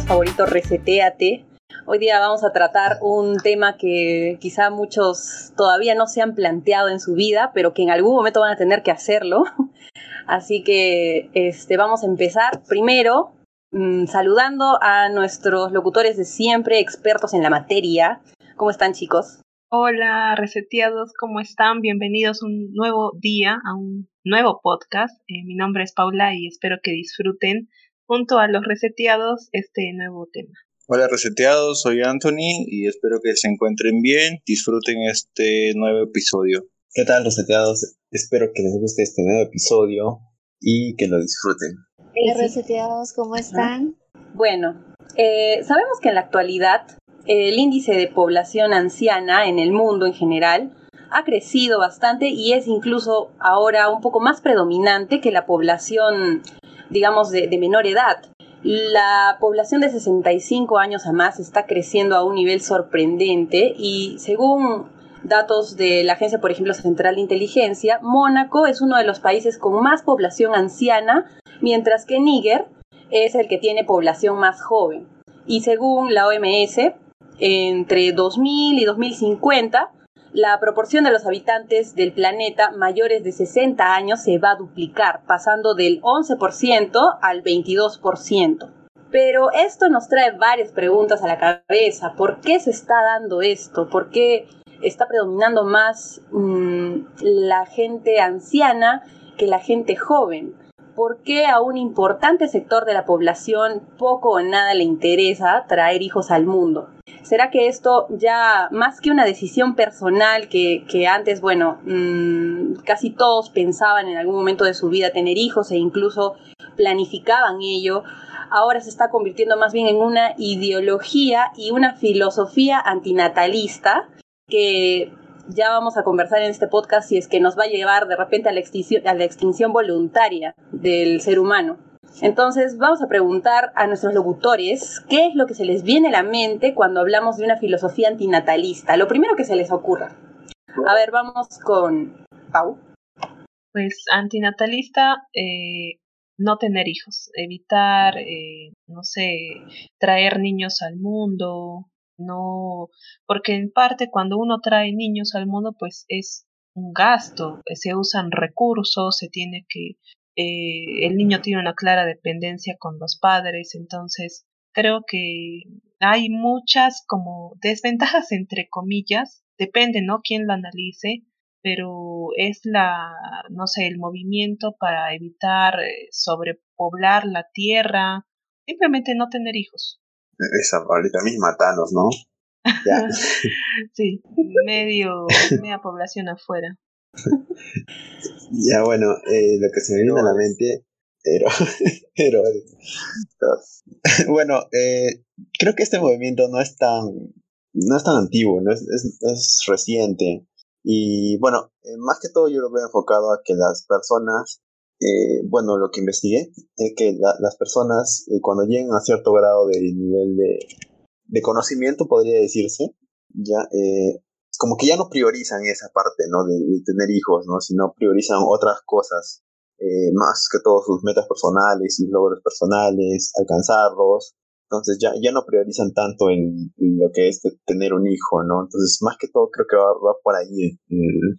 favorito Reseteate. Hoy día vamos a tratar un tema que quizá muchos todavía no se han planteado en su vida, pero que en algún momento van a tener que hacerlo. Así que este, vamos a empezar primero mmm, saludando a nuestros locutores de siempre, expertos en la materia. ¿Cómo están chicos? Hola, reseteados, ¿cómo están? Bienvenidos a un nuevo día, a un nuevo podcast. Eh, mi nombre es Paula y espero que disfruten junto a los reseteados este nuevo tema. Hola reseteados, soy Anthony y espero que se encuentren bien, disfruten este nuevo episodio. ¿Qué tal reseteados? Espero que les guste este nuevo episodio y que lo disfruten. Hola reseteados, ¿cómo están? Bueno, eh, sabemos que en la actualidad el índice de población anciana en el mundo en general ha crecido bastante y es incluso ahora un poco más predominante que la población, digamos, de, menor edad. La población de 65 años a más está creciendo a un nivel sorprendente y según datos de la Agencia, por ejemplo, Central de Inteligencia, Mónaco es uno de los países con más población anciana, mientras que Níger es el que tiene población más joven. Y según la OMS, entre 2000 y 2050, la proporción de los habitantes del planeta mayores de 60 años se va a duplicar, pasando del 11% al 22%. Pero esto nos trae varias preguntas a la cabeza. ¿Por qué se está dando esto? ¿Por qué está predominando más mmm, la gente anciana que la gente joven? ¿Por qué a un importante sector de la población poco o nada le interesa traer hijos al mundo? ¿Será que esto ya, más que una decisión personal que, que antes, bueno, mmm, casi todos pensaban en algún momento de su vida tener hijos e incluso planificaban ello, ahora se está convirtiendo más bien en una ideología y una filosofía antinatalista que ya vamos a conversar en este podcast si es que nos va a llevar de repente a la extinción, a la extinción voluntaria del ser humano. Entonces vamos a preguntar a nuestros locutores qué es lo que se les viene a la mente cuando hablamos de una filosofía antinatalista. Lo primero que se les ocurra. A ver, vamos con Pau. Pues antinatalista, eh, no tener hijos, evitar, eh, no sé, traer niños al mundo, no, porque en parte cuando uno trae niños al mundo, pues es un gasto, se usan recursos, se tiene que eh, el niño tiene una clara dependencia con los padres, entonces creo que hay muchas como desventajas entre comillas, depende, ¿no? Quién lo analice, pero es la, no sé, el movimiento para evitar eh, sobrepoblar la tierra, simplemente no tener hijos. Esa ahorita misma Thanos, ¿no? Ya. sí, medio, media población afuera. ya, bueno, eh, lo que se me viene a la mente, pero, pero bueno, eh, creo que este movimiento no es tan, no es tan antiguo, no es, es, es reciente. Y bueno, eh, más que todo yo lo veo enfocado a que las personas, eh, bueno, lo que investigué es que la, las personas cuando llegan a cierto grado de nivel de, de conocimiento, podría decirse, ya como que ya no priorizan esa parte, ¿no? De, tener hijos, ¿no? Sino priorizan otras cosas, eh, más que todo sus metas personales, sus logros personales, alcanzarlos. Entonces ya, ya no priorizan tanto en, lo que es tener un hijo, ¿no? Entonces más que todo creo que va, por ahí el,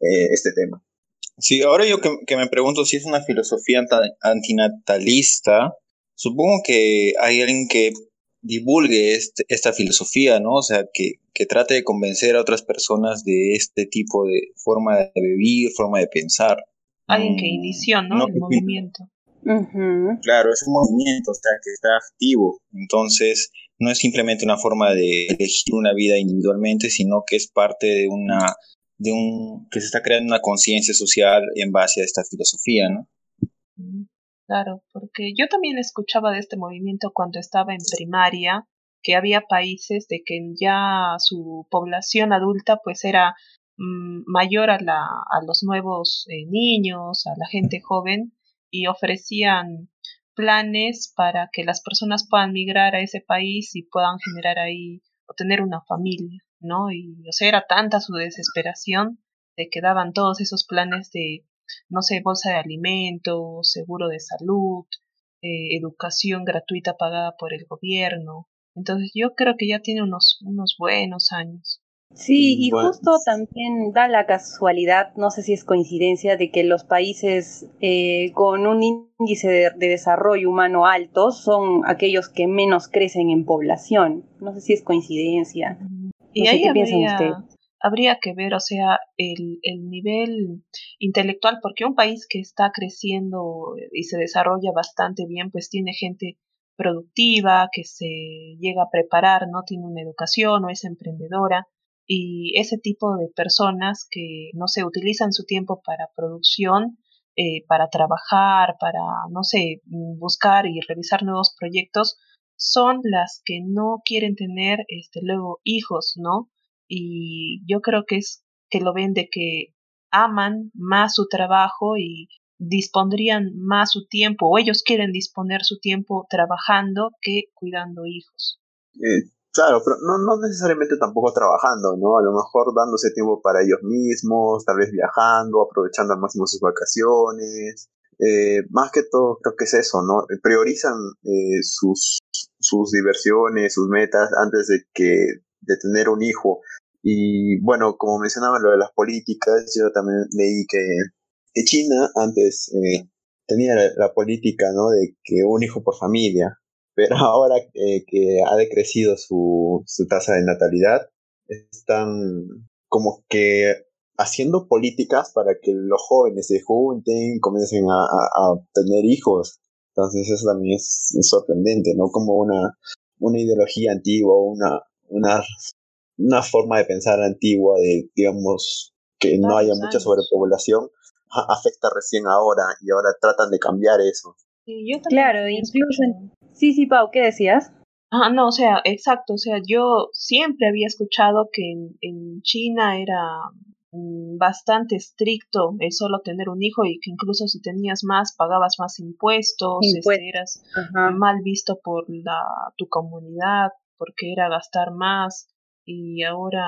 eh, este tema. Sí, ahora yo que, me pregunto si es una filosofía antinatalista, supongo que hay alguien que divulgue este, esta filosofía, ¿no? O sea, que, que trate de convencer a otras personas de este tipo de forma de vivir, forma de pensar. Alguien que inició, ¿no? no El movimiento. Uh -huh. Claro, es un movimiento, o sea, que está activo. Entonces, no es simplemente una forma de elegir una vida individualmente, sino que es parte de una, de un, que se está creando una conciencia social en base a esta filosofía, ¿no? Claro, porque yo también escuchaba de este movimiento cuando estaba en primaria, que había países de que ya su población adulta pues era mmm, mayor a, la, a los nuevos eh, niños, a la gente joven, y ofrecían planes para que las personas puedan migrar a ese país y puedan generar ahí o tener una familia, ¿no? Y o sea, era tanta su desesperación de que daban todos esos planes de no sé, bolsa de alimentos, seguro de salud, eh, educación gratuita pagada por el gobierno. Entonces yo creo que ya tiene unos, unos buenos años. Sí, y justo también da la casualidad, no sé si es coincidencia, de que los países eh, con un índice de, desarrollo humano alto son aquellos que menos crecen en población. No sé si es coincidencia. y ahí qué habría, habría que ver, o sea, el, el nivel intelectual, porque un país que está creciendo y se desarrolla bastante bien, pues tiene gente productiva, que se llega a preparar, no tiene una educación o es emprendedora y ese tipo de personas que, no sé, utilizan su tiempo para producción, eh, para trabajar, para, no sé, buscar y revisar nuevos proyectos, son las que no quieren tener, este, luego hijos, ¿no? Y yo creo que es que lo ven de que aman más su trabajo y dispondrían más su tiempo, o ellos quieren disponer su tiempo trabajando que cuidando hijos. Eh, Claro, pero no, no necesariamente tampoco trabajando, ¿no? A lo mejor dándose tiempo para ellos mismos, tal vez viajando, aprovechando al máximo sus vacaciones. Eh, más que todo, creo que es eso, ¿no? Priorizan eh, sus, sus diversiones, sus metas antes de que de tener un hijo. Y bueno, como mencionaba lo de las políticas, yo también leí que, China antes eh, tenía la política, ¿no? De que un hijo por familia pero ahora eh, que ha decrecido su, su tasa de natalidad, están como que haciendo políticas para que los jóvenes se junten, comiencen a, a, tener hijos. Entonces eso también es, sorprendente, ¿no? Como una, una ideología antigua, una, una, una forma de pensar antigua de, digamos, que no haya mucha sobrepoblación, afecta recién ahora y ahora tratan de cambiar eso. Sí, yo claro, incluso Sí, sí, Pau, ¿qué decías? Ah, no, o sea, exacto, o sea, yo siempre había escuchado que en, China era mm, bastante estricto el solo tener un hijo y que incluso si tenías más pagabas más impuestos, este, eras mal visto por la tu comunidad porque era gastar más y ahora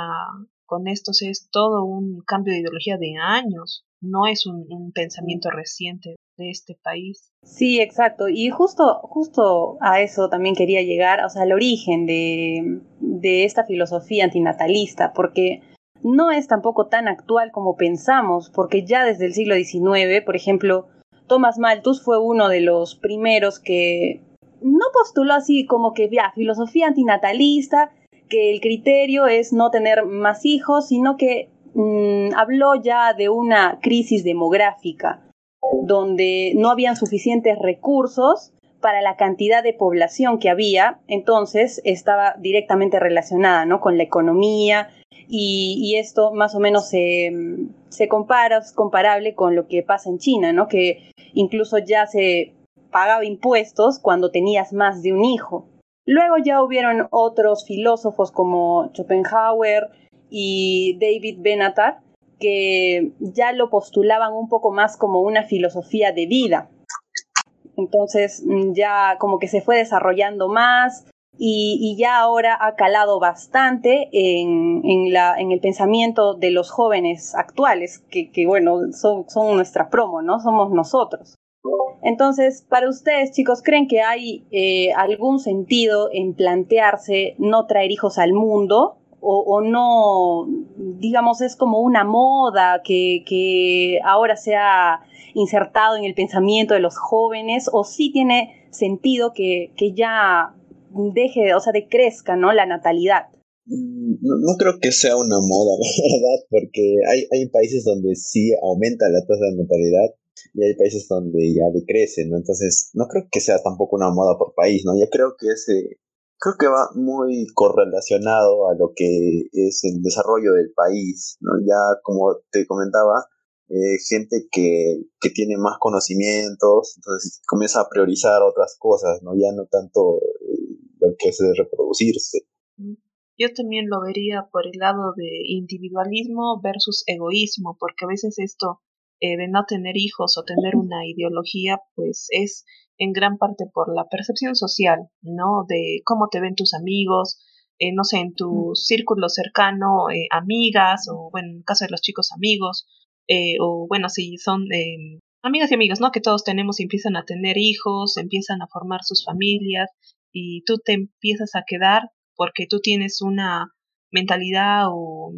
con esto es todo un cambio de ideología de años, no es un pensamiento reciente de este país. Sí, exacto. Y justo, justo a eso también quería llegar, o sea, al origen de, de esta filosofía antinatalista, porque no es tampoco tan actual como pensamos, porque ya desde el siglo XIX, por ejemplo, Thomas Malthus fue uno de los primeros que no postuló así como que ya filosofía antinatalista, que el criterio es no tener más hijos, sino que mm, habló ya de una crisis demográfica donde no habían suficientes recursos para la cantidad de población que había, entonces estaba directamente relacionada ¿no? con la economía y, esto más o menos se, se compara, es comparable con lo que pasa en China, ¿no? que incluso ya se pagaba impuestos cuando tenías más de un hijo. Luego ya hubieron otros filósofos como Schopenhauer y David Benatar que ya lo postulaban un poco más como una filosofía de vida. Entonces mm, ya como que se fue desarrollando más y, ya ahora ha calado bastante en, el pensamiento de los jóvenes actuales, que, bueno, son, son, nuestra promo, ¿no? Somos nosotros. Entonces, para ustedes, chicos, ¿creen que hay eh, algún sentido en plantearse no traer hijos al mundo? o, no, digamos, es como una moda que, ahora se ha insertado en el pensamiento de los jóvenes, o sí tiene sentido que, que ya deje, o sea, decrezca, ¿no? La natalidad. Mm, no, creo que sea una moda, la verdad, porque hay, hay países donde sí aumenta la tasa de natalidad y hay países donde ya decrece, ¿no? Entonces, no creo que sea tampoco una moda por país, ¿no? Ya creo que ese, creo que va muy correlacionado a lo que es el desarrollo del país, ¿no? Ya como te comentaba, eh, gente que, que, tiene más conocimientos, entonces comienza a priorizar otras cosas, ¿no? Ya no tanto eh, lo que es de reproducirse. Yo también lo vería por el lado de individualismo versus egoísmo, porque a veces esto eh, de no tener hijos o tener una ideología, pues es en gran parte por la percepción social, ¿no? De cómo te ven tus amigos, eh, no sé, en tu círculo cercano, eh, amigas, o bueno, en el caso de los chicos amigos, eh, o bueno, si son amigas y amigos, ¿no? Que todos tenemos y empiezan a tener hijos, empiezan a formar sus familias y tú te empiezas a quedar porque tú tienes una mentalidad o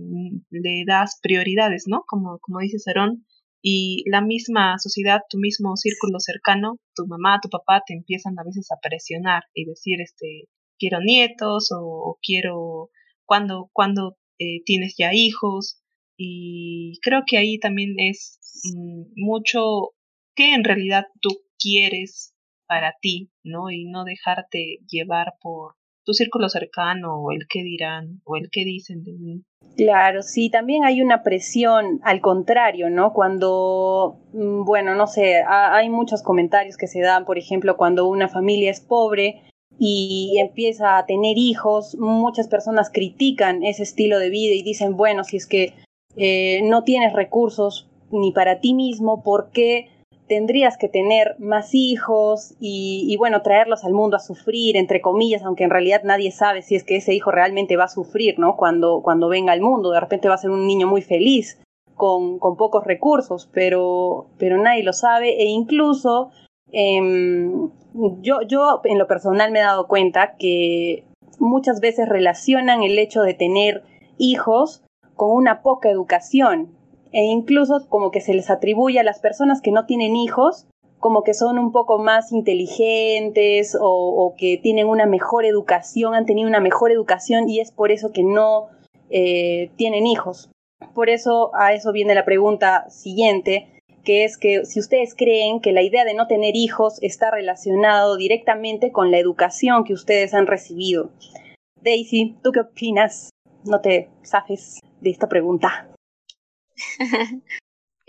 le das prioridades, ¿no? Como, como dice Cerón, y la misma sociedad, tu mismo círculo cercano, tu mamá, tu papá, te empiezan a veces a presionar y decir, este, quiero nietos o, quiero, cuando, cuando eh, tienes ya hijos, y creo que ahí también es mm, mucho que en realidad tú quieres para ti, ¿no? Y no dejarte llevar por círculo cercano o el que dirán o el que dicen de mí. Claro, sí, también hay una presión al contrario, ¿no? Cuando, mm, bueno, no sé, hay muchos comentarios que se dan, por ejemplo, cuando una familia es pobre y empieza a tener hijos, muchas personas critican ese estilo de vida y dicen, bueno, si es que eh, no tienes recursos ni para ti mismo, ¿por qué tendrías que tener más hijos y, bueno, traerlos al mundo a sufrir, entre comillas, aunque en realidad nadie sabe si es que ese hijo realmente va a sufrir, ¿no? Cuando, cuando venga al mundo, de repente va a ser un niño muy feliz, con, con pocos recursos, pero, pero nadie lo sabe e incluso em, yo, yo en lo personal me he dado cuenta que muchas veces relacionan el hecho de tener hijos con una poca educación e incluso como que se les atribuye a las personas que no tienen hijos como que son un poco más inteligentes o, que tienen una mejor educación, han tenido una mejor educación y es por eso que no eh, tienen hijos. Por eso a eso viene la pregunta siguiente, que es que si ustedes creen que la idea de no tener hijos está relacionado directamente con la educación que ustedes han recibido. Daisy, ¿tú qué opinas? No te zafes de esta pregunta.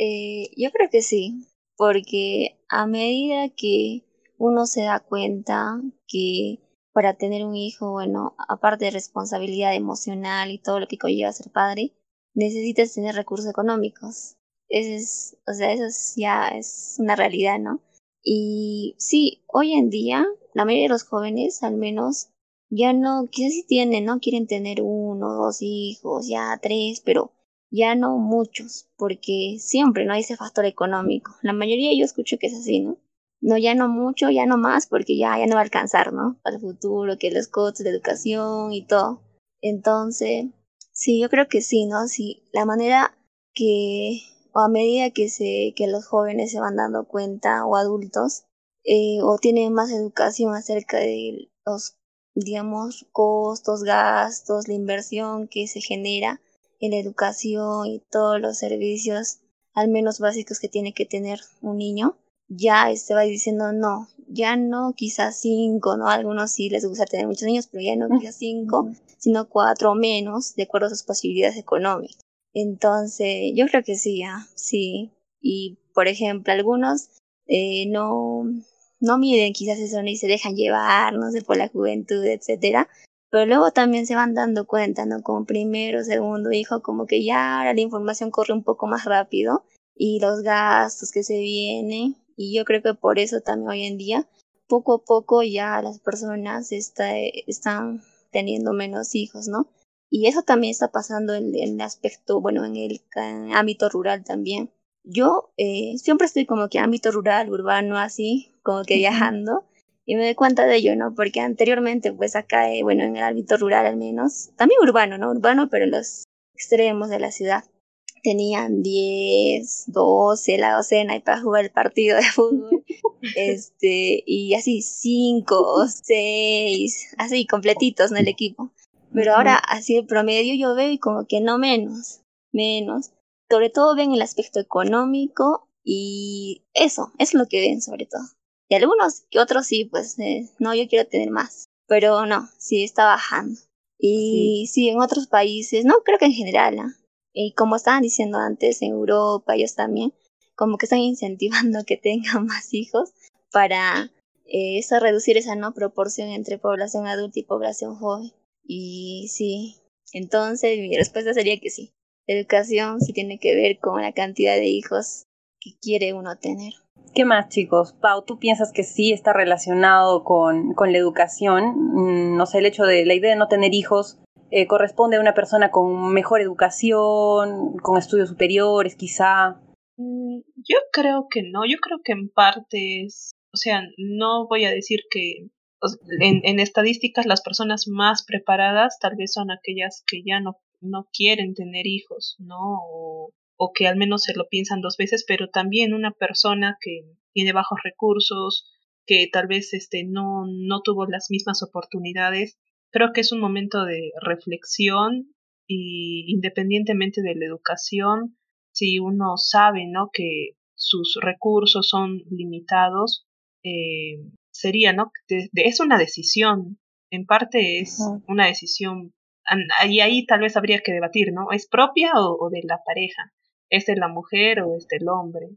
Eh, yo creo que sí, porque a medida que uno se da cuenta que para tener un hijo, bueno, aparte de responsabilidad emocional y todo lo que conlleva ser padre, necesitas tener recursos económicos. Eso es, o sea, eso ya es una realidad, ¿no? Y sí, hoy en día, la mayoría de los jóvenes, al menos, ya no, quizás sí tienen, ¿no? Quieren tener uno, dos hijos, ya tres, pero ya no muchos, porque siempre no hay ese factor económico. La mayoría yo escucho que es así, ¿no? No, ya no mucho, ya no más, porque ya, ya no va a alcanzar, ¿no? Para el futuro, que los costos de educación y todo. Entonces, sí, yo creo que sí, ¿no? Sí, la manera que, o a medida que, se, que los jóvenes se van dando cuenta, o adultos, eh, o tienen más educación acerca de los, digamos, costos, gastos, la inversión que se genera, en la educación y todos los servicios, al menos básicos que tiene que tener un niño, ya se va diciendo no, ya no quizás cinco, ¿no? algunos sí les gusta tener muchos niños, pero ya no quizás cinco, sino cuatro o menos, de acuerdo a sus posibilidades económicas. Entonces, yo creo que sí, ya, sí. Y, por ejemplo, algunos eh, no, no miden quizás eso ni se dejan llevar, no sé, por la juventud, etcétera, pero luego también se van dando cuenta, ¿no? Como primero, segundo hijo, como que ya ahora la información corre un poco más rápido y los gastos que se vienen. Y yo creo que por eso también hoy en día, poco a poco ya las personas está, están teniendo menos hijos, ¿no? Y eso también está pasando en, el aspecto, bueno, en el ámbito rural también. Yo eh, siempre estoy como que ámbito rural, urbano, así, como que viajando y me doy cuenta de ello, ¿no? Porque anteriormente, pues acá, eh, bueno, en el ámbito rural al menos, también urbano, ¿no? Urbano, pero en los extremos de la ciudad, tenían 10, 12, la docena y para jugar el partido de fútbol, este, y así 5, 6, así completitos, ¿no? El equipo. Pero ahora, así el promedio yo veo y como que no menos, menos. Sobre todo ven el aspecto económico y eso, es lo que ven sobre todo. Y algunos que otros sí, pues eh, no, yo quiero tener más. Pero no, sí está bajando. Y sí, en otros países, no creo que en general, ¿ah? y como estaban diciendo antes, en Europa, ellos también, como que están incentivando que tengan más hijos para eh, eso, reducir esa no proporción entre población adulta y población joven. Y sí, entonces mi respuesta sería que sí. educación sí tiene que ver con la cantidad de hijos que quiere uno tener. ¿Qué más, chicos? Pau, ¿tú piensas que sí está relacionado con, con la educación? Mm, no sé, el hecho de la idea de no tener hijos eh, corresponde a una persona con mejor educación, con estudios superiores, quizá. Mm, yo creo que no, yo creo que en parte es, o sea, no voy a decir que en, en estadísticas las personas más preparadas tal vez son aquellas que ya no, no quieren tener hijos, ¿no? O, o que al menos se lo piensan dos veces, pero también una persona que tiene bajos recursos, que tal vez este no, no tuvo las mismas oportunidades, creo que es un momento de reflexión y independientemente de la educación, si uno sabe ¿no? que sus recursos son limitados, eh, sería, ¿no? es una decisión, en parte es una decisión, y ahí tal vez habría que debatir, ¿no? ¿Es propia o, de la pareja? ¿Es de la mujer o es del hombre?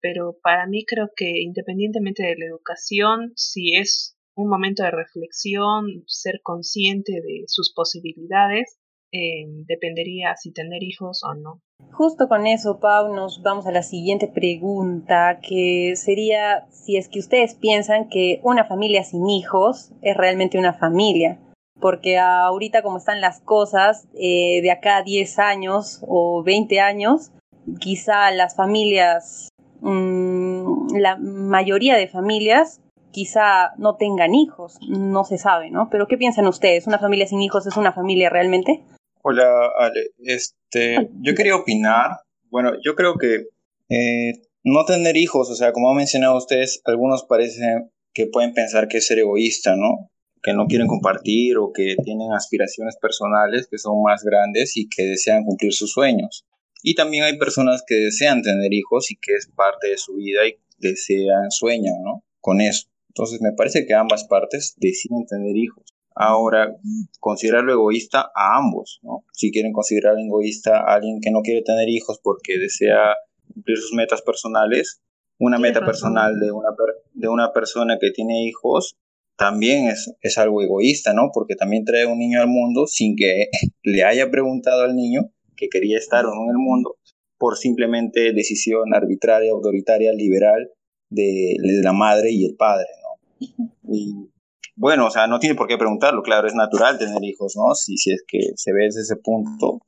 Pero para mí creo que independientemente de la educación, si es un momento de reflexión, ser consciente de sus posibilidades, eh, dependería si tener hijos o no. Justo con eso, Pau, nos vamos a la siguiente pregunta, que sería si es que ustedes piensan que una familia sin hijos es realmente una familia. Porque ahorita como están las cosas, eh, de acá a 10 años o 20 años, quizá las familias, mmm, la mayoría de familias quizá no tengan hijos, no se sabe, ¿no? Pero ¿qué piensan ustedes? ¿Una familia sin hijos es una familia realmente? Hola, Ale. Este, yo quería opinar. Bueno, yo creo que eh, no tener hijos, o sea, como han mencionado ustedes, algunos parecen que pueden pensar que es ser egoísta, ¿no? Que no quieren compartir o que tienen aspiraciones personales que son más grandes y que desean cumplir sus sueños. Y también hay personas que desean tener hijos y que es parte de su vida y desean, sueñan, ¿no? Con eso. Entonces me parece que ambas partes deciden tener hijos. Ahora, considerarlo egoísta a ambos, ¿no? Si quieren considerar egoísta a alguien que no quiere tener hijos porque desea cumplir sus metas personales, una meta personal de una, de una persona que tiene hijos también es, es algo egoísta, ¿no? Porque también trae un niño al mundo sin que le haya preguntado al niño que quería estar o no en el mundo por simplemente decisión arbitraria, autoritaria, liberal de, la madre y el padre, ¿no? Y bueno, o sea, no tiene por qué preguntarlo, claro, es natural tener hijos, ¿no? Si, si es que se ve desde ese punto,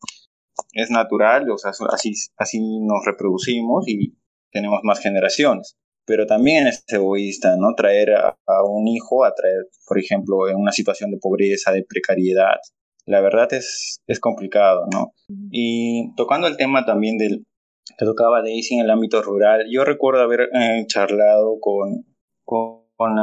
es natural, o sea, así, así nos reproducimos y tenemos más generaciones. Pero también es egoísta, ¿no? Traer a, un hijo, a traer, por ejemplo, en una situación de pobreza, de precariedad. La verdad es, es complicado, ¿no? Y tocando el tema también del que tocaba Daisy en el ámbito rural, yo recuerdo haber eh, charlado con, con con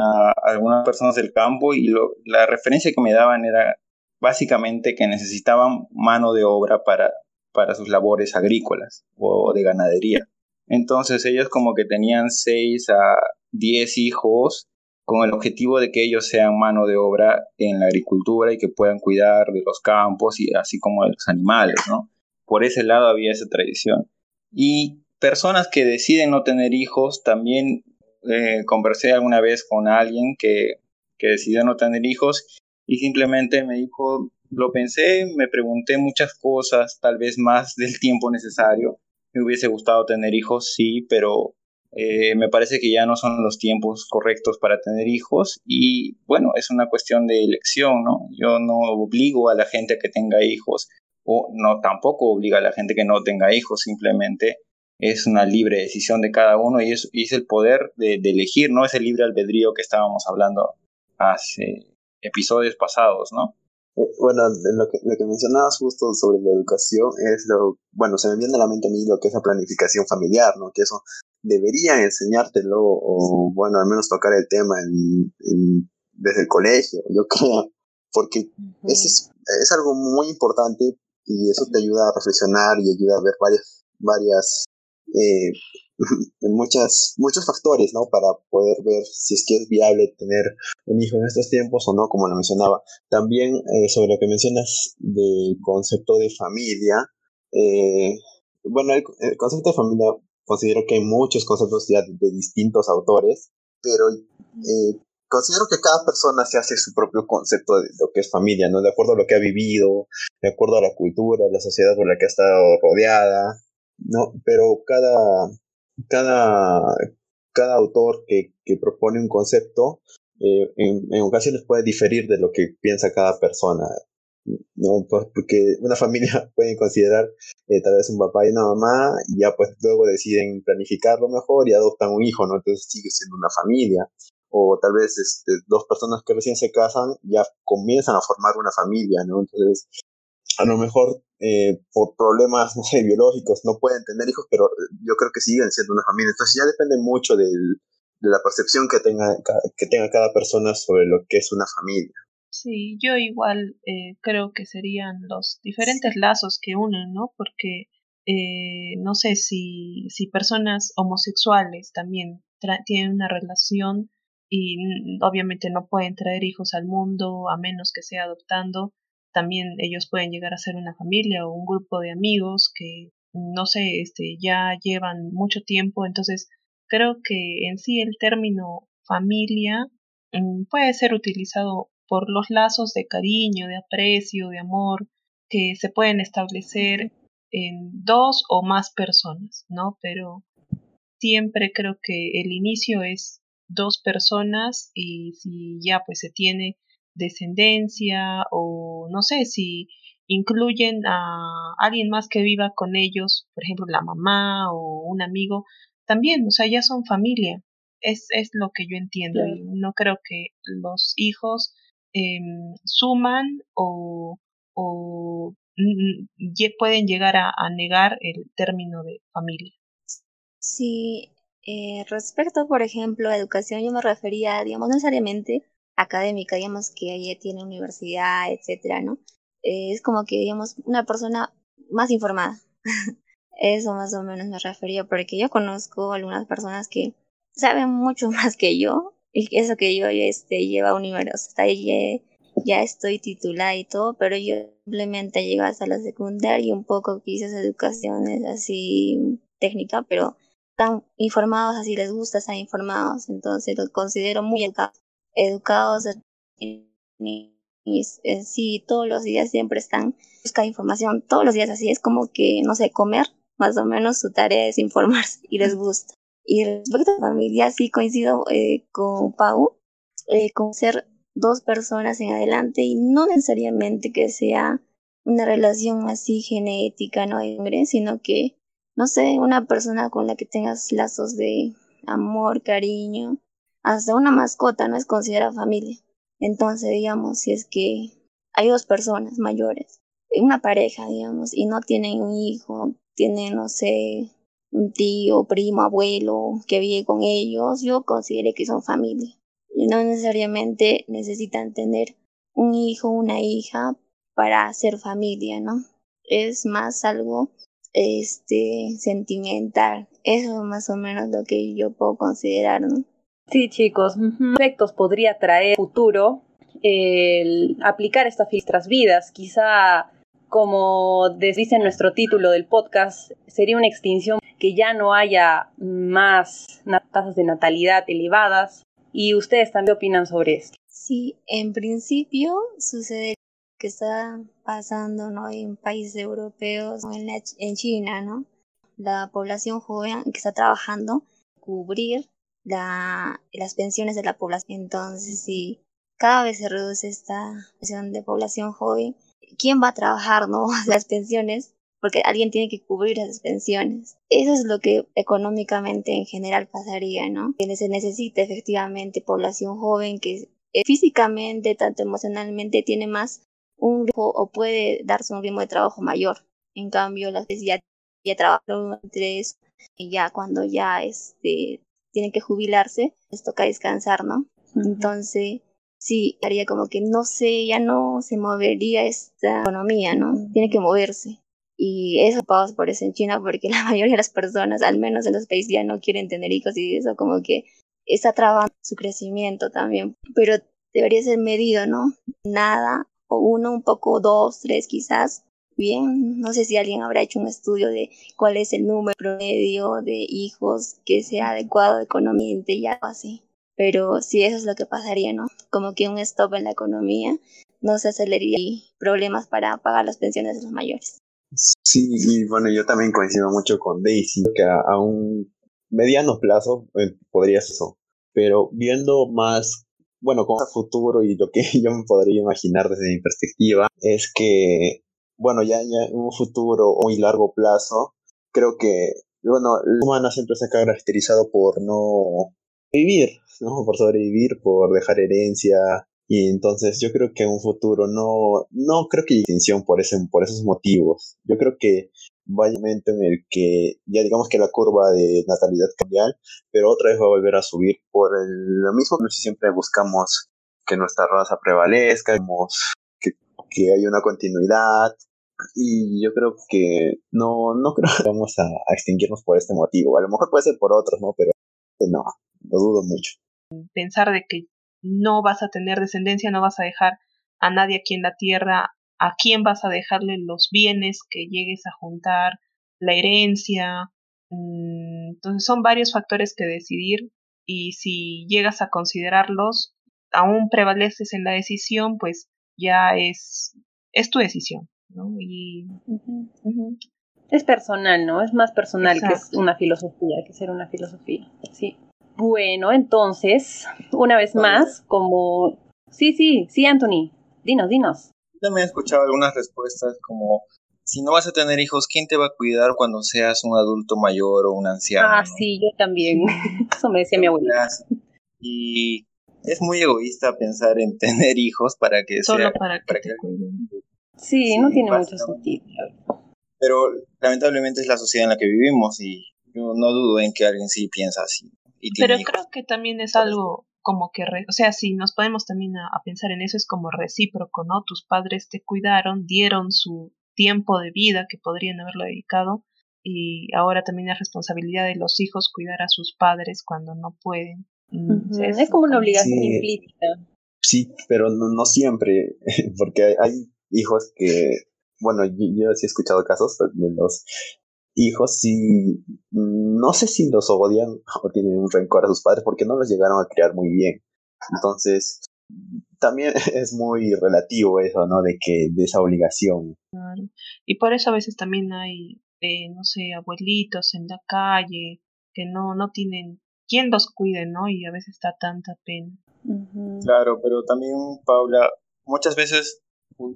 algunas personas del campo y la referencia que me daban era básicamente que necesitaban mano de obra para, para sus labores agrícolas o de ganadería. Entonces ellos como que tenían 6 a 10 hijos con el objetivo de que ellos sean mano de obra en la agricultura y que puedan cuidar de los campos y así como de los animales, ¿no? Por ese lado había esa tradición. Y personas que deciden no tener hijos también eh, conversé alguna vez con alguien que, que decidió no tener hijos y simplemente me dijo, lo pensé, me pregunté muchas cosas, tal vez más del tiempo necesario. Me hubiese gustado tener hijos, sí, pero eh, me parece que ya no son los tiempos correctos para tener hijos y bueno, es una cuestión de elección, ¿no? Yo no obligo a la gente a que tenga hijos o no tampoco obliga a la gente que no tenga hijos, simplemente es una libre decisión de cada uno y es, es el poder de, elegir, ¿no? Es el libre albedrío que estábamos hablando hace episodios pasados, ¿no? Eh, bueno, lo que, lo que mencionabas justo sobre la educación es lo, bueno, se me viene a la mente a mí lo que es la planificación familiar, ¿no? Que debería enseñártelo o, bueno, al menos tocar el tema desde el colegio, yo creo, porque es, es algo muy importante y eso te ayuda a reflexionar y ayuda a ver varias, varias eh, muchas, muchos factores, ¿no? Para poder ver si es que es viable tener un hijo en estos tiempos o no, como lo mencionaba. También eh, sobre lo que mencionas del concepto de familia, eh, bueno, el, concepto de familia considero que hay muchos conceptos ya de, distintos autores, pero eh, considero que cada persona se hace su propio concepto de lo que es familia, ¿no? De acuerdo a lo que ha vivido, de acuerdo a la cultura, la sociedad por la que ha estado rodeada, ¿no? Pero cada, cada, cada autor que, que propone un concepto eh, en, ocasiones puede diferir de lo que piensa cada persona. No pues, porque una familia puede considerar eh, tal vez un papá y una mamá y ya pues luego deciden planificarlo mejor y adoptan un hijo no entonces sigue siendo una familia. O tal vez este, dos personas que recién se casan ya comienzan a formar una familia no entonces a lo mejor eh, por problemas no sé biológicos no pueden tener hijos pero yo creo que siguen siendo una familia. Entonces ya depende mucho del, de la percepción que tenga que tenga cada persona sobre lo que es una familia Sí, yo igual eh, creo que serían los diferentes lazos que unen, ¿no? Porque eh, no sé si, si personas homosexuales también tienen una relación y obviamente no pueden traer hijos al mundo a menos que sea adoptando, también ellos pueden llegar a ser una familia o un grupo de amigos que no sé, este ya llevan mucho tiempo, entonces creo que en sí el término familia mm, puede ser utilizado por los lazos de cariño, de aprecio, de amor que se pueden establecer en dos o más personas, ¿no? Pero siempre creo que el inicio es dos personas y si ya pues se tiene descendencia o no sé si incluyen a alguien más que viva con ellos, por ejemplo la mamá o un amigo, también, o sea, ya son familia. Es, es lo que yo entiendo y no creo que los hijos Em, suman o, o pueden llegar a, negar el término de familia. Sí, eh, respecto, por ejemplo, a educación, yo me refería, digamos, necesariamente académica, digamos, que ella tiene universidad, etcétera, ¿no? Eh, es como que, digamos, una persona más informada. Eso más o menos me refería, porque yo conozco algunas personas que saben mucho más que yo eso que yo este, lleva universidad, ahí ya, estoy titulada y todo, pero yo simplemente llegué hasta la secundaria y un poco quise educaciones así técnica, pero están informados así les gusta estar informados, entonces los considero muy educados, y, sí, todos los días siempre están buscando información, todos los días así, es como que, no sé, comer, más o menos su tarea es informarse y les gusta. Y respecto a la familia, sí coincido eh, con Pau, eh, con ser dos personas en adelante y no necesariamente que sea una relación así genética, no hombre, sino que, no sé, una persona con la que tengas lazos de amor, cariño, hasta una mascota no es considerada familia. Entonces, digamos, si es que hay dos personas mayores, una pareja, digamos, y no tienen un hijo, tienen, no sé, un tío, primo, abuelo que vive con ellos, yo consideré que son familia. Y no necesariamente necesitan tener un hijo, una hija para ser familia, ¿no? Es más algo este sentimental. Eso es más o menos lo que yo puedo considerar, ¿no? Sí, chicos, efectos podría traer futuro el aplicar estas filtras vidas. Quizá, como dice nuestro título del podcast, sería una extinción que ya no haya más tasas de natalidad elevadas. ¿Y ustedes también opinan sobre esto? Sí, en principio sucede que está pasando ¿no? en países europeos en, en China, ¿no? La población joven que está trabajando cubrir la, las pensiones de la población. Entonces, si cada vez se reduce esta pensión de población joven, ¿quién va a trabajar, no? Las pensiones porque alguien tiene que cubrir esas pensiones. Eso es lo que económicamente en general pasaría, ¿no? Que se necesita efectivamente población joven que eh, físicamente, tanto emocionalmente, tiene más un ritmo o puede darse un ritmo de trabajo mayor. En cambio, las veces ya, ya trabajaron tres y ya cuando ya este, tienen que jubilarse, les toca descansar, ¿no? Entonces, sí, haría como que no sé, ya no se movería esta economía, ¿no? Tiene que moverse. Y eso pasa por eso en China, porque la mayoría de las personas, al menos en los países, ya no quieren tener hijos y eso como que está trabando su crecimiento también. Pero debería ser medido, ¿no? Nada, o uno, un poco, dos, tres quizás. Bien, no sé si alguien habrá hecho un estudio de cuál es el número promedio de hijos que sea adecuado económicamente y algo así. Pero sí, eso es lo que pasaría, ¿no? Como que un stop en la economía no se aceleraría problemas para pagar las pensiones de los mayores. Sí, y bueno, yo también coincido mucho con Daisy, que a, un mediano plazo eh, podría ser eso, pero viendo más bueno, con el futuro y lo que yo me podría imaginar desde mi perspectiva es que, bueno, ya, ya en un futuro muy largo plazo, creo que, bueno, el humano siempre se ha caracterizado por no vivir, ¿no? Por sobrevivir, por dejar herencia, y entonces yo creo que un futuro no, no creo que haya extinción por, ese, por esos motivos. Yo creo que va un momento en el que ya digamos que la curva de natalidad cambia, pero otra vez va a volver a subir por lo mismo. Si siempre buscamos que nuestra raza prevalezca, que, que haya una continuidad, y yo creo que no, no creo que vamos a, a, extinguirnos por este motivo. A lo mejor puede ser por otros, ¿no? Pero no, lo dudo mucho. Pensar de que no vas a tener descendencia, no vas a dejar a nadie aquí en la tierra, a quién vas a dejarle los bienes que llegues a juntar, la herencia. Mm, entonces son varios factores que decidir y si llegas a considerarlos, aún prevaleces en la decisión, pues ya es, es tu decisión. ¿no? Y, Es personal, ¿no? Es más personal que es una filosofía, que ser una filosofía. Sí. Bueno, entonces, una vez más, como... Sí, sí, sí, Anthony. Dinos, dinos. También he escuchado algunas respuestas como, si no vas a tener hijos, ¿quién te va a cuidar cuando seas un adulto mayor o un anciano? Ah, sí, yo también. Eso me decía mi abuela. Y es muy egoísta pensar en tener hijos para que Solo para que, te cuiden. Sí, no tiene mucho sentido. Pero lamentablemente es la sociedad en la que vivimos y yo no dudo en que alguien sí piensa así. Pero creo que también es algo como que, o sea, si nos podemos también a, pensar en eso, es como recíproco, ¿no? Tus padres te cuidaron, dieron su tiempo de vida que podrían haberlo dedicado y ahora también es responsabilidad de los hijos cuidar a sus padres cuando no pueden. Mm, es, como una obligación implícita. Sí, pero no, siempre, porque hay, hijos que, bueno, yo, yo, sí he escuchado casos de los hijos sí, no sé si los odian o tienen un rencor a sus padres porque no los llegaron a criar muy bien. Entonces, también es muy relativo eso, ¿no? De que, de esa obligación. Claro. Y por eso a veces también hay, eh, no sé, abuelitos en la calle que no, no tienen quien los cuide, ¿no? Y a veces está tanta pena. Claro, pero también, Paula, muchas veces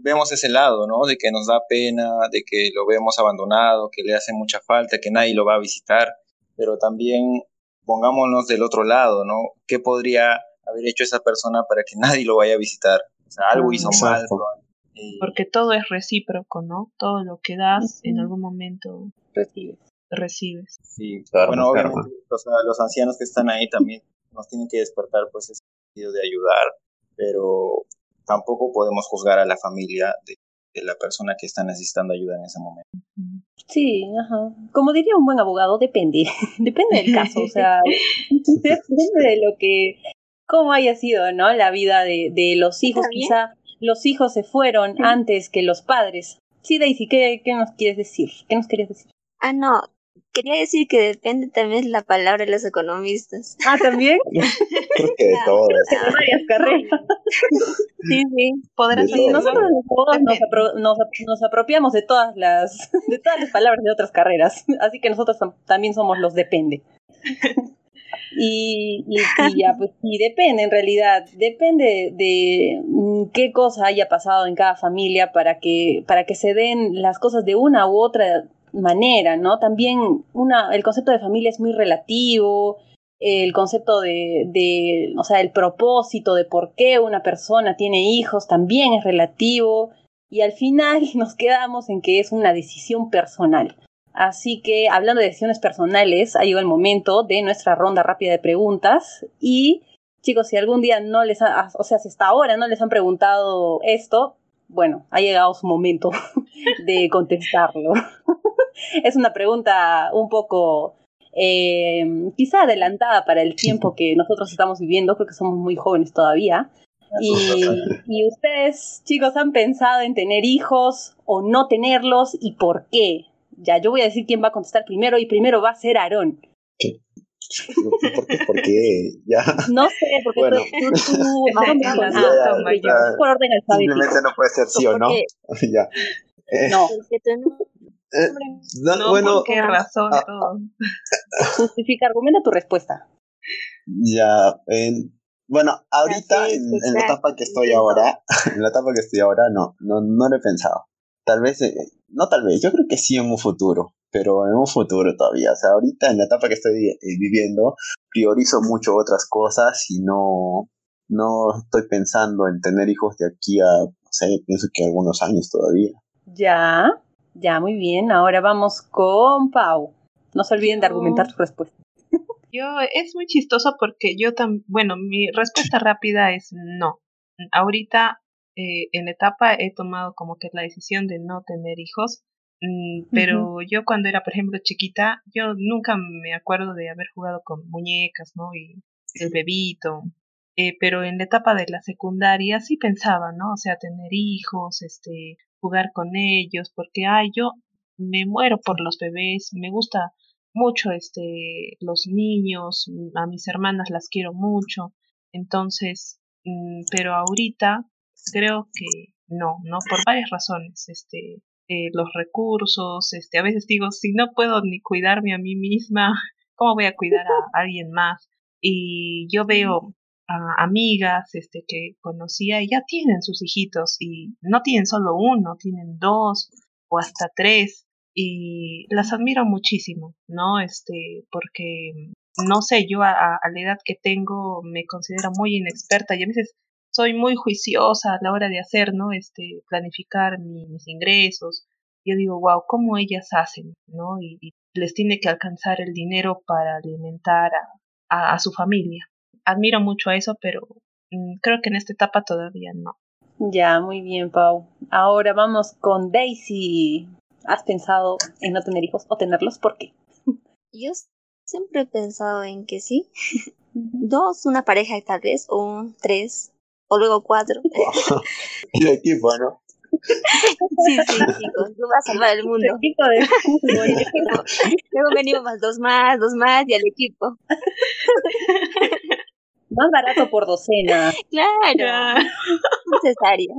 vemos ese lado, ¿no? De que nos da pena, de que lo vemos abandonado, que le hace mucha falta, que nadie lo va a visitar, pero también pongámonos del otro lado, ¿no? ¿Qué podría haber hecho esa persona para que nadie lo vaya a visitar? O sea, algo hizo mal. Porque todo es recíproco, ¿no? Todo lo que das en algún momento recibes. recibes. Sí, bueno, obviamente los, los, ancianos que están ahí también nos tienen que despertar pues ese sentido de ayudar, pero tampoco podemos juzgar a la familia de, la persona que está necesitando ayuda en ese momento. Sí, ajá. Como diría un buen abogado, depende. depende del caso, o sea, depende de lo que, cómo haya sido, ¿no? La vida de, de los hijos. Quizá los hijos se fueron antes que los padres. Sí, Daisy, ¿qué, ¿qué nos quieres decir? ¿Qué nos querías decir? Ah, no, Quería decir que depende también la palabra de los economistas. Ah, también. Creo que de todas. De varias carreras. Sí, sí. Podrás sí, nosotros nos, nos, nos, apropiamos de todas las de todas las palabras de otras carreras, así que nosotros también somos los depende. Y, y, y, ya, pues sí, depende en realidad, depende de mm, qué cosa haya pasado en cada familia para que, para que se den las cosas de una u otra manera, ¿no? También una, el concepto de familia es muy relativo, el concepto de, de, o sea, el propósito de por qué una persona tiene hijos también es relativo y al final nos quedamos en que es una decisión personal. Así que hablando de decisiones personales, ha llegado el momento de nuestra ronda rápida de preguntas y chicos, si algún día no les ha, o sea, si hasta ahora no les han preguntado esto, bueno, ha llegado su momento de contestarlo. es una pregunta un poco eh, quizá adelantada para el tiempo que nosotros estamos viviendo, creo que somos muy jóvenes todavía. Y, y, ustedes, chicos, han pensado en tener hijos o no tenerlos y por qué. Ya, yo voy a decir quién va a contestar primero y primero va a ser Aarón. ¿Por qué? ¿Por qué? Ya. No sé, porque bueno. tú, tú, tú ah, por orden alfabético. Simplemente no puede ser sí o no. ya. Eh, no. Eh, no, bueno, ¿por qué razón? Ah, Justifica, argumenta tu respuesta. Ya, Bueno, ahorita en, la etapa que estoy ahora, en la etapa que estoy ahora, no, no, no lo he pensado. Tal vez, eh, no tal vez, yo creo que sí en un futuro, pero en un futuro todavía. O sea, ahorita en la etapa que estoy eh, viviendo, priorizo mucho otras cosas y no, no estoy pensando en tener hijos de aquí a, no sé, pienso que algunos años todavía. Ya, ya, muy bien. Ahora vamos con Pau. No se olviden de argumentar su respuesta. Yo, es muy chistoso porque yo también, bueno, mi respuesta rápida es no. Ahorita, eh, en etapa, he tomado como que la decisión de no tener hijos, mm, pero yo cuando era, por ejemplo, chiquita, yo nunca me acuerdo de haber jugado con muñecas, ¿no? Y el bebito. Eh, pero en la etapa de la secundaria sí pensaba, ¿no? O sea, tener hijos, este, jugar con ellos, porque, ay, yo me muero por los bebés, me gusta mucho este los niños, a mis hermanas las quiero mucho, entonces, mm, pero ahorita creo que no, no por varias razones, este eh, los recursos, este a veces digo, si no puedo ni cuidarme a mí misma, ¿cómo voy a cuidar a alguien más? Y yo veo a amigas este que conocía y ya tienen sus hijitos y no tienen solo uno, tienen dos o hasta tres y las admiro muchísimo, ¿no? Este, porque, no sé, yo a, la edad que tengo me considero muy inexperta y a veces soy muy juiciosa a la hora de hacer, ¿no? Este, planificar mis ingresos. Yo digo, wow, ¿cómo ellas hacen, ¿no? Y, les tiene que alcanzar el dinero para alimentar a, a, su familia. Admiro mucho a eso, pero mm, creo que en esta etapa todavía no. Ya, muy bien, Pau. Ahora vamos con Daisy. ¿Has pensado en no tener hijos o tenerlos? ¿Por qué? Yo siempre he pensado en que sí. Dos, una pareja tal vez, o tres, o luego cuatro. el equipo, ¿no? Sí, sí, chicos, tú vas a salvar el mundo. El equipo de Luego venimos más, dos más, dos más y al equipo. Más barato por docena. Claro. Necesaria.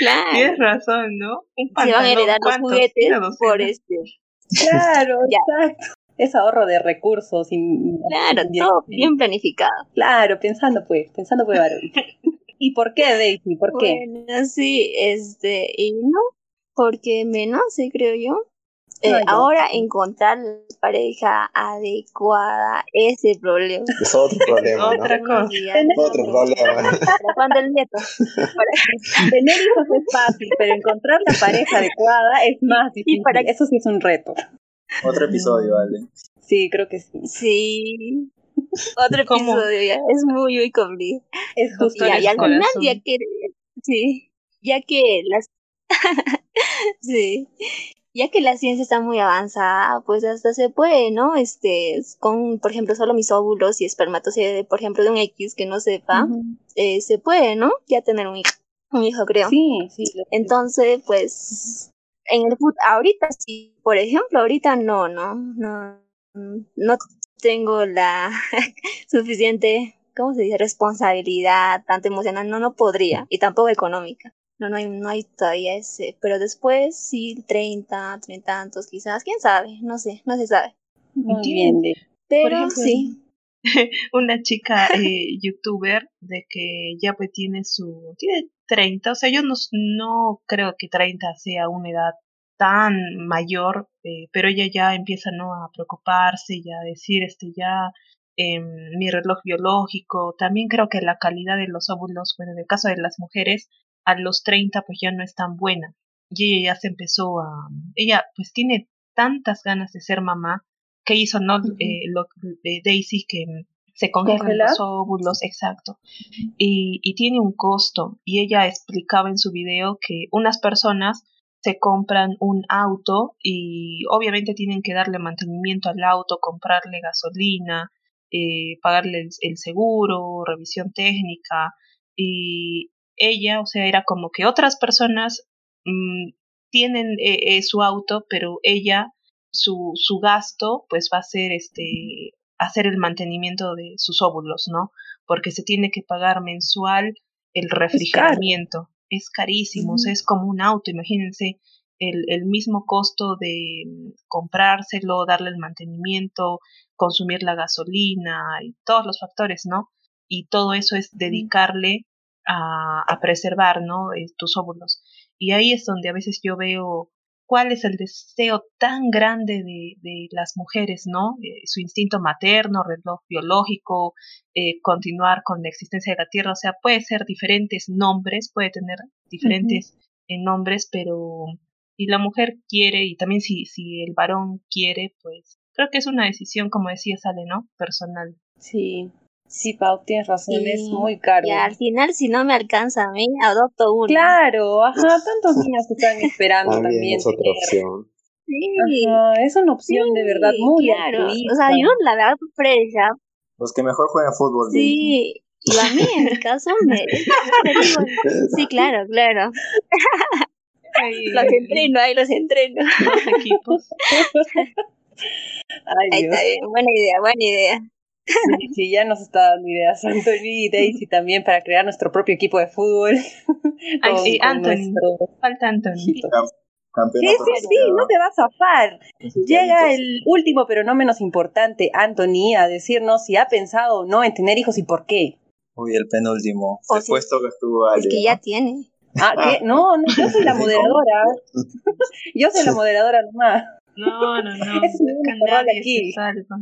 claro. Tienes razón, ¿no? Se van a heredar los juguetes por este. Claro, exacto. Es ahorro de recursos. claro, todo bien planificado. Claro, pensando pues, pensando pues, varón. ¿Y por qué, Daisy? ¿Por qué? Bueno, sí, este, y no, porque menos, sí, creo yo. Eh, ahora encontrar la pareja adecuada es el problema. Es otro problema. Otra cosa. Otro problema. ¿Para el nieto? Tener hijos es fácil, pero encontrar la pareja adecuada es más difícil. Para... Eso sí es un reto. Otro episodio, vale. Sí, creo que sí. Sí. Otro episodio ya. Es muy, muy complicado. Es justo. Y, al final, ya que. Sí. Ya que las. sí ya que la ciencia está muy avanzada, pues hasta se puede, ¿no? Este, con, por ejemplo, solo mis óvulos y espermatozoides, por ejemplo, de un X que no sepa, eh, se puede, ¿no? Ya tener un hijo, un hijo creo. Sí, sí. Entonces, pues, en el ahorita sí, por ejemplo, ahorita no, no, no, no tengo la suficiente, ¿cómo se dice? Responsabilidad, tanto emocional, no, no podría, y tampoco económica. No, no hay, no hay todavía ese. Pero después sí, 30, 30 tantos quizás. ¿Quién sabe? No sé, no se sabe. Muy bien. Pero sí. Una chica eh, youtuber de que ya pues tiene su... Tiene 30, o sea, yo no, no creo que 30 sea una edad tan mayor, eh, pero ella ya empieza ¿no? a preocuparse y a decir, este, ya eh, mi reloj biológico, también creo que la calidad de los óvulos, bueno, en el caso de las mujeres, a los 30 pues ya no es tan buena. Y ella ya se empezó a... Ella pues tiene tantas ganas de ser mamá que hizo no eh, lo de Daisy que se congelan los óvulos, exacto. Y, y tiene un costo. Y ella explicaba en su video que unas personas se compran un auto y obviamente tienen que darle mantenimiento al auto, comprarle gasolina, eh, pagarle el, el, seguro, revisión técnica. Y ella, o sea, era como que otras personas mm, tienen eh, eh, su auto, pero ella, su, su gasto, pues va a ser este, hacer el mantenimiento de sus óvulos, ¿no? Porque se tiene que pagar mensual el refrigeramiento. Es, carísimo, o sea, es como un auto, imagínense. el, el mismo costo de mm, comprárselo, darle el mantenimiento, consumir la gasolina y todos los factores, ¿no? Y todo eso es dedicarle a, a preservar, ¿no? Eh, tus óvulos. Y ahí es donde a veces yo veo cuál es el deseo tan grande de, de las mujeres, ¿no? Eh, su instinto materno, reloj biológico, eh, continuar con la existencia de la Tierra, o sea, puede ser diferentes nombres, puede tener diferentes nombres, pero si la mujer quiere y también si, si el varón quiere, pues creo que es una decisión, como decía Sale, ¿no? Personal. Sí, sí, Pau, tienes razón, es muy caro. Y al final, si no me alcanza a mí, adopto uno. Claro, ajá, tantos niños que están esperando también. es otra opción. Sí, Ajá, es una opción de verdad muy claro. altruista. O sea, yo la verdad precia, Los que mejor juegan fútbol. sí. Y a mí, en mi caso, me... Sí, claro, claro. Los entreno, ahí los entreno. los equipos. Ay, Ahí Dios. está bien, buena idea, buena idea. Sí, sí, ya nos está dando ideas Anthony y Daisy también para crear nuestro propio equipo de fútbol. Ay, con- sí, con Anthony. nuestro- Falta Anthony. Sí, sí, sí, no te vas a zafar. Llega el último, pero no menos importante, Anthony, a decirnos si ha pensado o no en tener hijos y por qué. Uy, el penúltimo. O Se sí. puesto que estuvo Ale. Es que ya tiene. Ah, ¿qué? No, no, yo soy la moderadora. Yo soy la moderadora nomás. No, no, no. Es nadie aquí. se salva.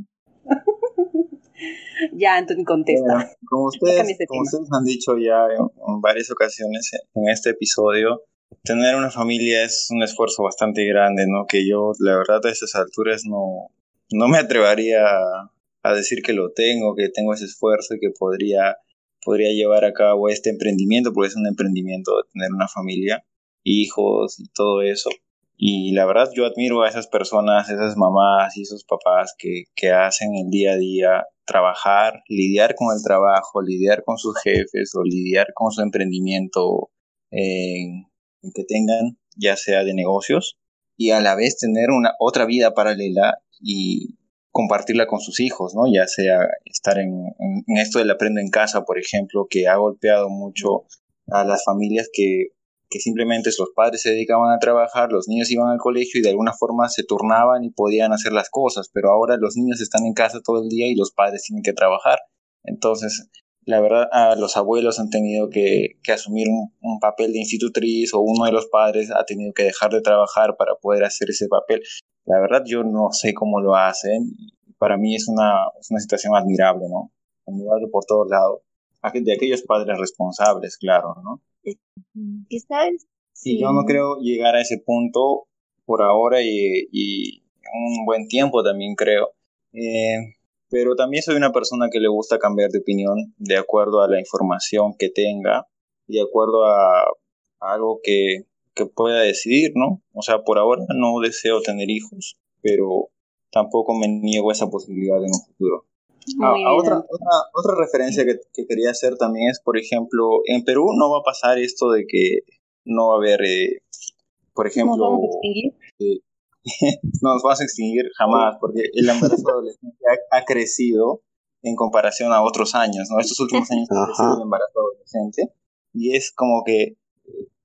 Ya, Anthony contesta. Como ustedes, como ustedes han dicho ya en, en varias ocasiones en este episodio, tener una familia es un esfuerzo bastante grande, ¿no? Que yo, la verdad, a estas alturas no, no me atrevería a, a decir que lo tengo, que tengo ese esfuerzo y que podría, podría llevar a cabo este emprendimiento, porque es un emprendimiento de tener una familia, hijos y todo eso. Y la verdad yo admiro a esas personas, esas mamás y esos papás que, que hacen el día a día trabajar, lidiar con el trabajo, lidiar con sus jefes o lidiar con su emprendimiento en, en que tengan, ya sea de negocios, y a la vez tener una otra vida paralela y compartirla con sus hijos, ¿no? Ya sea estar en, en, en esto del aprendo en casa, por ejemplo, que ha golpeado mucho a las familias que que simplemente los padres se dedicaban a trabajar, los niños iban al colegio y de alguna forma se turnaban y podían hacer las cosas, pero ahora los niños están en casa todo el día y los padres tienen que trabajar. Entonces, la verdad, ah, los abuelos han tenido que, asumir un, un, papel de institutriz o uno de los padres ha tenido que dejar de trabajar para poder hacer ese papel. La verdad, yo no sé cómo lo hacen. Para mí es una, es una situación admirable, ¿no? Admirable por todos lados. De aquellos padres responsables, claro, ¿no? ¿Qué sabes? Sí. Y yo no creo llegar a ese punto por ahora y, y un buen tiempo también creo. Eh, pero también soy una persona que le gusta cambiar de opinión de acuerdo a la información que tenga y de acuerdo a, a algo que, que, pueda decidir, ¿no? O sea, por ahora no deseo tener hijos, pero tampoco me niego esa posibilidad en un futuro. A, a otra, otra, otra, referencia que, que, quería hacer también es, por ejemplo, en Perú no va a pasar esto de que no va a haber, eh, por ejemplo, ¿Nos vamos a extinguir? Eh, no nos vamos a extinguir jamás, porque el embarazo adolescente ha, ha, crecido en comparación a otros años, ¿no? Estos últimos años ha crecido el embarazo adolescente y es como que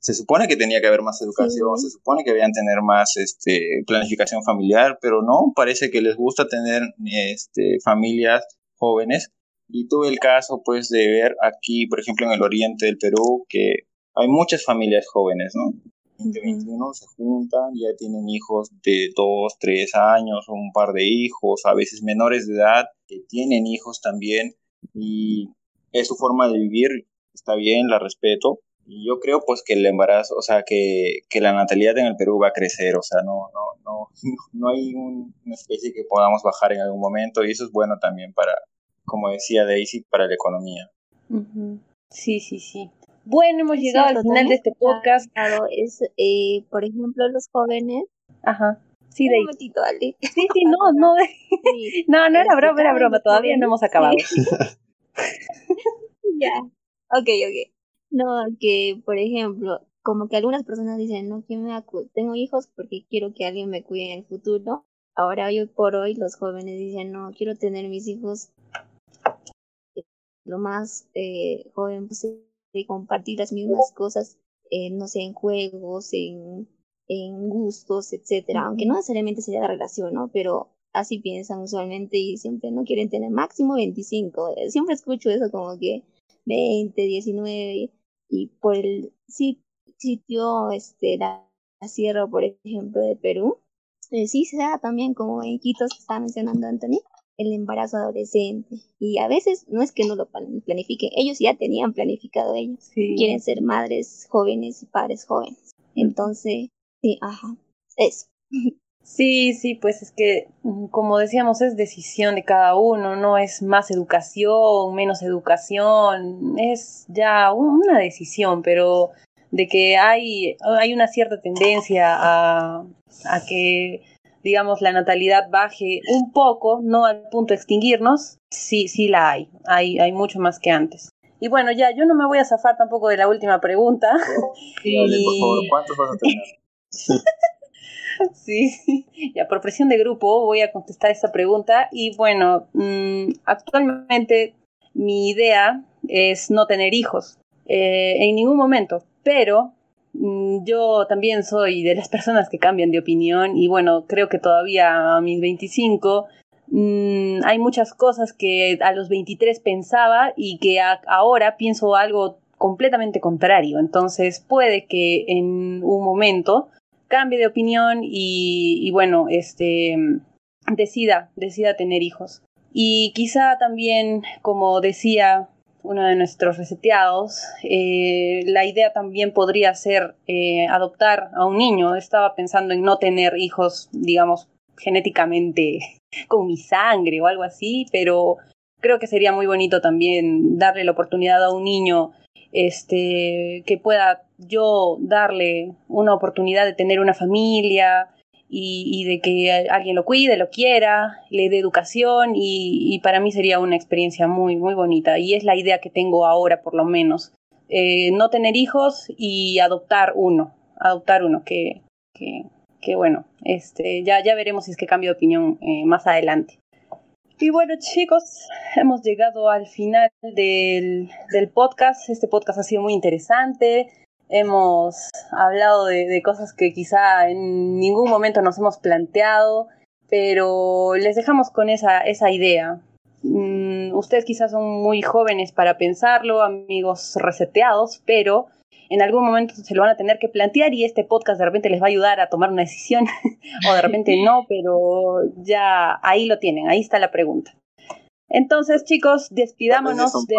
se supone que tenía que haber más educación, sí. se supone que debían tener más este, planificación familiar, pero no, parece que les gusta tener este, familias jóvenes. Y tuve el caso, pues, de ver aquí, por ejemplo, en el oriente del Perú, que hay muchas familias jóvenes, ¿no? De 21 se juntan, ya tienen hijos de 2, 3 años, un par de hijos, a veces menores de edad, que tienen hijos también, y es su forma de vivir, está bien, la respeto, y yo creo pues que el embarazo, o sea, que, que la natalidad en el Perú va a crecer, o sea, no, no, no, no hay un, una especie que podamos bajar en algún momento y eso es bueno también para, como decía Daisy, para la economía. Uh -huh. Sí, sí, sí. Bueno, hemos llegado cierto, al final de este podcast. Claro, es, eh, por ejemplo, los jóvenes. Ajá. Sí, Un momentito, Ale. Sí, sí, no, no. Sí. No, no era broma, era broma. Todavía no hemos acabado. Sí. ya. Ok, ok. No, que por ejemplo, como que algunas personas dicen, no, que me tengo hijos porque quiero que alguien me cuide en el futuro. Ahora, hoy por hoy, los jóvenes dicen, no, quiero tener mis hijos lo más eh, joven posible compartir las mismas cosas, eh, no sé, en juegos, en, en gustos, etcétera, aunque no necesariamente sería la relación, ¿no? Pero así piensan usualmente y siempre no quieren tener máximo 25. Eh, siempre escucho eso como que 20, 19 y por el sitio, este, la, sierra, por ejemplo, de Perú, eh, sí se da también como en Quitos que estaba mencionando Anthony, el embarazo adolescente. Y a veces no es que no lo planifiquen, ellos ya tenían planificado ellos. Quieren ser madres jóvenes y padres jóvenes. Entonces, sí, ajá, eso. Sí, sí, pues es que, mm, como decíamos, es decisión de cada uno, no es más educación, menos educación, es ya una decisión, pero de que hay, hay una cierta tendencia a, a que, digamos, la natalidad baje un poco, no al punto de extinguirnos, sí, sí la hay, hay, hay mucho más que antes. Y bueno, ya, yo no me voy a zafar tampoco de la última pregunta. Sí, por favor, ¿cuántos vas a tener? Sí, ya por presión de grupo voy a contestar esta pregunta. Y bueno, mm, actualmente mi idea es no tener hijos eh, en ningún momento, pero mm, yo también soy de las personas que cambian de opinión y bueno, creo que todavía a mis 25 mm, hay muchas cosas que a los 23 pensaba y que ahora pienso algo completamente contrario. Entonces puede que en un momento cambie de opinión y, bueno, este, decida, decida tener hijos. Y quizá también, como decía uno de nuestros reseteados, eh, la idea también podría ser eh, adoptar a un niño. Estaba pensando en no tener hijos, digamos, genéticamente con mi sangre o algo así, pero creo que sería muy bonito también darle la oportunidad a un niño este, que pueda yo darle una oportunidad de tener una familia y, de que alguien lo cuide, lo quiera, le dé educación y, para mí sería una experiencia muy, muy bonita y es la idea que tengo ahora por lo menos. Eh, no tener hijos y adoptar uno, adoptar uno, que, que, que bueno, este, ya, ya veremos si es que cambio de opinión eh, más adelante. Y bueno chicos, hemos llegado al final del, del, podcast. Este podcast ha sido muy interesante. Hemos hablado de, de, cosas que quizá en ningún momento nos hemos planteado, pero les dejamos con esa, esa idea. Mm, ustedes quizás son muy jóvenes para pensarlo, amigos reseteados, pero en algún momento se lo van a tener que plantear y este podcast de repente les va a ayudar a tomar una decisión o de repente no, pero ya ahí lo tienen, ahí está la pregunta. Entonces, chicos, despidámonos de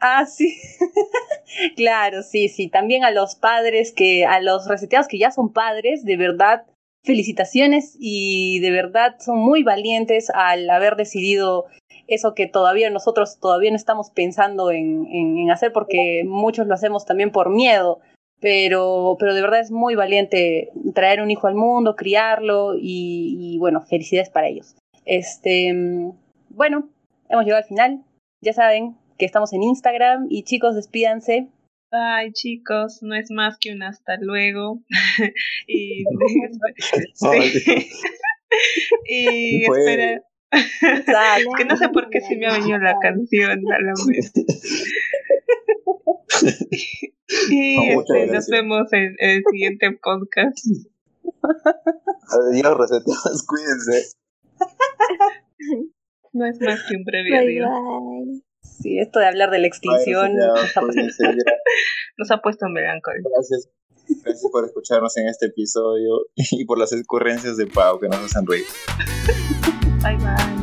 Ah, sí. claro, sí, sí. También a los padres que, a los reseteados que ya son padres, de verdad, felicitaciones y de verdad son muy valientes al haber decidido eso que todavía nosotros todavía no estamos pensando en, en, hacer porque muchos lo hacemos también por miedo, pero, pero de verdad es muy valiente traer un hijo al mundo, criarlo y, bueno, felicidades para ellos. Este, bueno, hemos llegado al final, ya saben que estamos en Instagram. Y chicos, despídanse. Ay, chicos, no es más que un hasta luego. y, y espera, que no sé por qué se me ha venido la canción a la y este, nos vemos en, el siguiente podcast. Adiós, reseteados, cuídense. No es más que un previo adiós. Sí, esto de hablar de la extinción nos, ha nos, ha puesto melancólico. Gracias. Gracias por escucharnos en este episodio y por las ocurrencias de Pau que nos hacen reír. Bye bye.